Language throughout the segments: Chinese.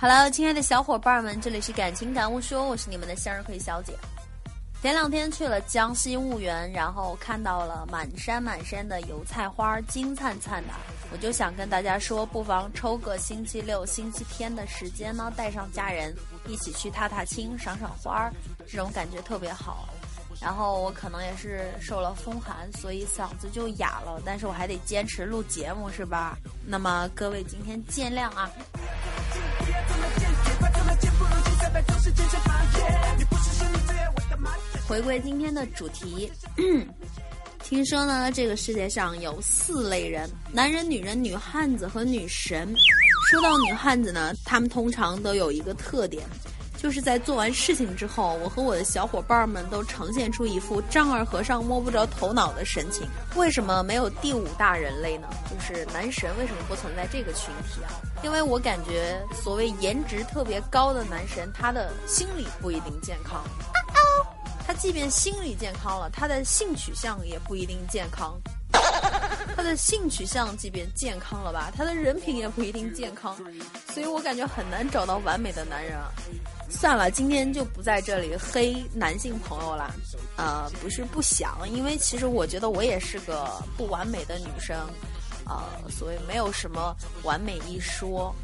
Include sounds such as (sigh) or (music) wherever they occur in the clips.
Hello，亲爱的小伙伴们，这里是感情感悟说，我是你们的向日葵小姐。前两天去了江西婺源，然后看到了满山满山的油菜花，金灿灿的。我就想跟大家说，不妨抽个星期六、星期天的时间呢，带上家人一起去踏踏青、赏赏花，这种感觉特别好。然后我可能也是受了风寒，所以嗓子就哑了，但是我还得坚持录节目，是吧？那么各位今天见谅啊。回归今天的主题，(clears throat) 听说呢，这个世界上有四类人：男人、女人、女汉子和女神。说到女汉子呢，她们通常都有一个特点，就是在做完事情之后，我和我的小伙伴们都呈现出一副丈二和尚摸不着头脑的神情。为什么没有第五大人类呢？就是男神为什么不存在这个群体啊？因为我感觉，所谓颜值特别高的男神，他的心理不一定健康。他即便心理健康了，他的性取向也不一定健康。他的性取向即便健康了吧，他的人品也不一定健康。所以我感觉很难找到完美的男人啊。算了，今天就不在这里黑男性朋友了。呃，不是不想，因为其实我觉得我也是个不完美的女生。呃，所以没有什么完美一说。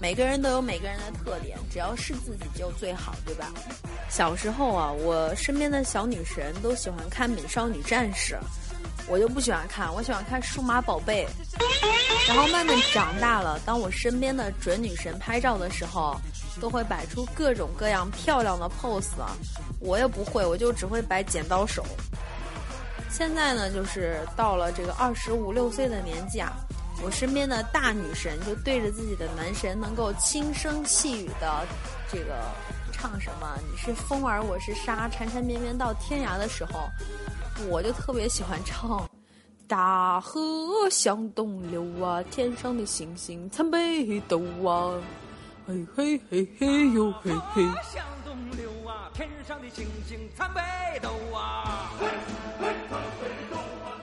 每个人都有每个人的特点，只要是自己就最好，对吧？小时候啊，我身边的小女神都喜欢看《美少女战士》，我就不喜欢看，我喜欢看《数码宝贝》。然后慢慢长大了，当我身边的准女神拍照的时候，都会摆出各种各样漂亮的 pose，啊我也不会，我就只会摆剪刀手。现在呢，就是到了这个二十五六岁的年纪啊。我身边的大女神就对着自己的男神，能够轻声细语的这个唱什么？你是风儿，我是沙，缠缠绵绵到天涯的时候，我就特别喜欢唱。大河向东流啊，天上的星星参北斗啊，嘿嘿嘿嘿哟嘿嘿。向东流啊，天上的星星参北斗啊。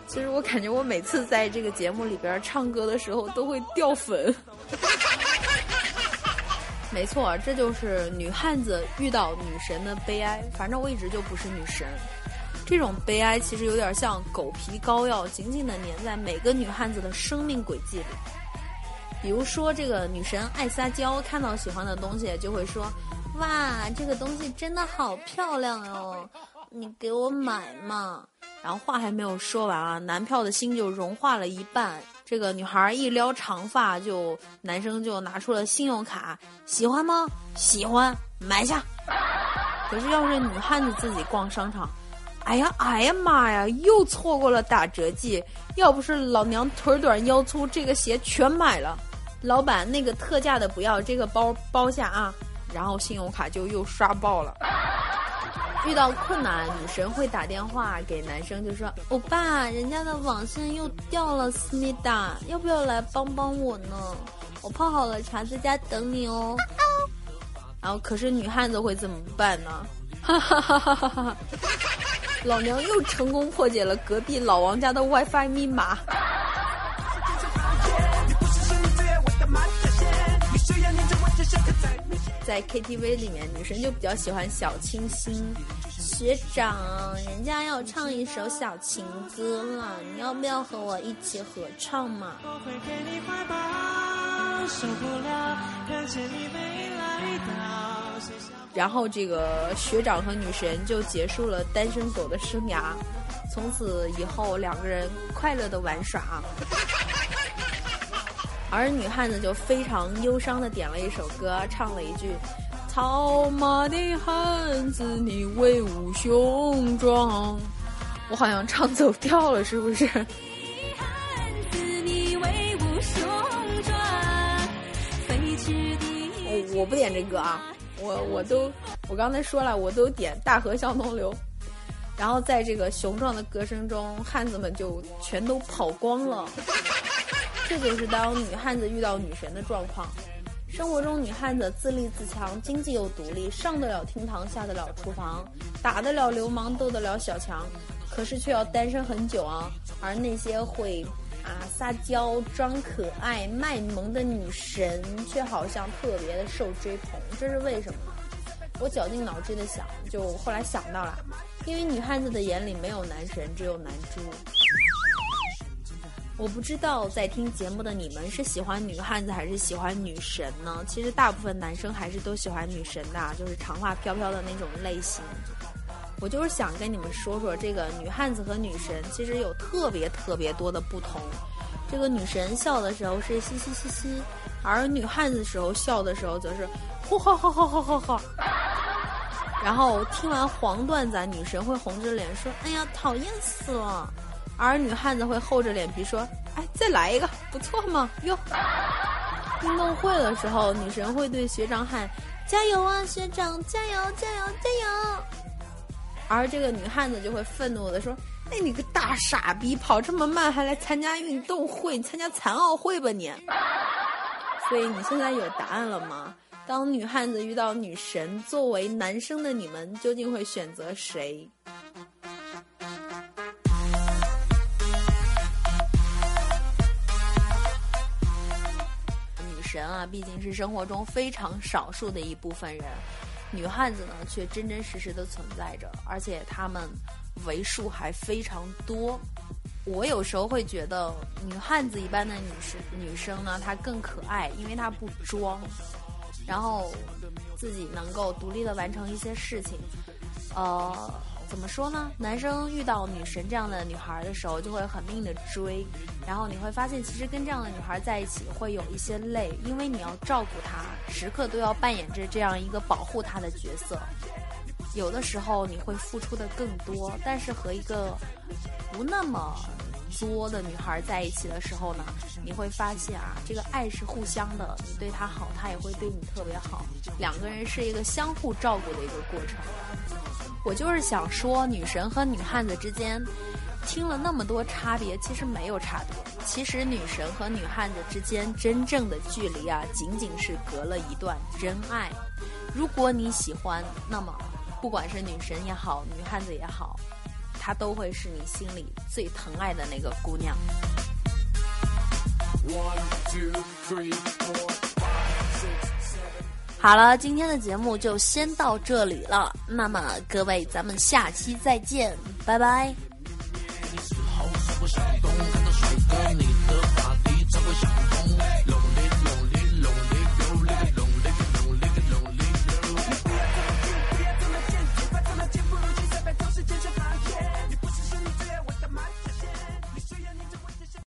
其实我感觉我每次在这个节目里边唱歌的时候都会掉粉。(laughs) 没错，这就是女汉子遇到女神的悲哀。反正我一直就不是女神，这种悲哀其实有点像狗皮膏药，紧紧的粘在每个女汉子的生命轨迹里。比如说，这个女神爱撒娇，看到喜欢的东西就会说：“哇，这个东西真的好漂亮哟，你给我买嘛。”然后话还没有说完啊，男票的心就融化了一半。这个女孩一撩长发，就男生就拿出了信用卡，喜欢吗？喜欢，买下。可是要是女汉子自己逛商场，哎呀哎呀妈呀，又错过了打折季，要不是老娘腿短腰粗，这个鞋全买了。老板，那个特价的不要，这个包包下啊。然后信用卡就又刷爆了。遇到困难，女神会打电话给男生，就说：“欧巴，人家的网线又掉了，思密达，要不要来帮帮我呢？我泡好了茶，在家等你哦。(laughs) ”然后，可是女汉子会怎么办呢？哈哈哈哈哈哈！老娘又成功破解了隔壁老王家的 WiFi 密码。在 KTV 里面，女神就比较喜欢小清新。学长，人家要唱一首小情歌了，你要不要和我一起合唱嘛？然后这个学长和女神就结束了单身狗的生涯，从此以后两个人快乐的玩耍。而女汉子就非常忧伤的点了一首歌，唱了一句：“草马的汉子，你威武雄壮。”我好像唱走调了，是不是？我不点这歌啊，我我都我刚才说了，我都点《大河向东流》，然后在这个雄壮的歌声中，汉子们就全都跑光了。这就是当女汉子遇到女神的状况。生活中，女汉子自立自强，经济又独立，上得了厅堂，下得了厨房，打得了流氓，斗得了小强，可是却要单身很久啊。而那些会啊撒娇、装可爱、卖萌的女神，却好像特别的受追捧，这是为什么？我绞尽脑汁的想，就后来想到了，因为女汉子的眼里没有男神，只有男猪。我不知道在听节目的你们是喜欢女汉子还是喜欢女神呢？其实大部分男生还是都喜欢女神的，就是长发飘飘的那种类型。我就是想跟你们说说，这个女汉子和女神其实有特别特别多的不同。这个女神笑的时候是嘻嘻嘻嘻，而女汉子时候笑的时候则是呼哈哈哈哈哈哈。然后听完黄段子，女神会红着脸说：“哎呀，讨厌死了。”而女汉子会厚着脸皮说：“哎，再来一个，不错嘛，哟。”运动会的时候，女神会对学长喊：“加油啊，学长，加油，加油，加油！”而这个女汉子就会愤怒的说：“哎，你个大傻逼，跑这么慢还来参加运动会，参加残奥会吧你！” (laughs) 所以你现在有答案了吗？当女汉子遇到女神，作为男生的你们究竟会选择谁？人啊，毕竟是生活中非常少数的一部分人，女汉子呢却真真实实的存在着，而且她们为数还非常多。我有时候会觉得，女汉子一般的女生女生呢，她更可爱，因为她不装，然后自己能够独立的完成一些事情，呃。怎么说呢？男生遇到女神这样的女孩的时候，就会很命的追，然后你会发现，其实跟这样的女孩在一起会有一些累，因为你要照顾她，时刻都要扮演着这样一个保护她的角色。有的时候你会付出的更多，但是和一个不那么作的女孩在一起的时候呢，你会发现啊，这个爱是互相的，你对她好，她也会对你特别好，两个人是一个相互照顾的一个过程。我就是想说，女神和女汉子之间，听了那么多差别，其实没有差别。其实女神和女汉子之间真正的距离啊，仅仅是隔了一段真爱。如果你喜欢，那么不管是女神也好，女汉子也好，她都会是你心里最疼爱的那个姑娘。好了，今天的节目就先到这里了。那么各位，咱们下期再见，拜拜。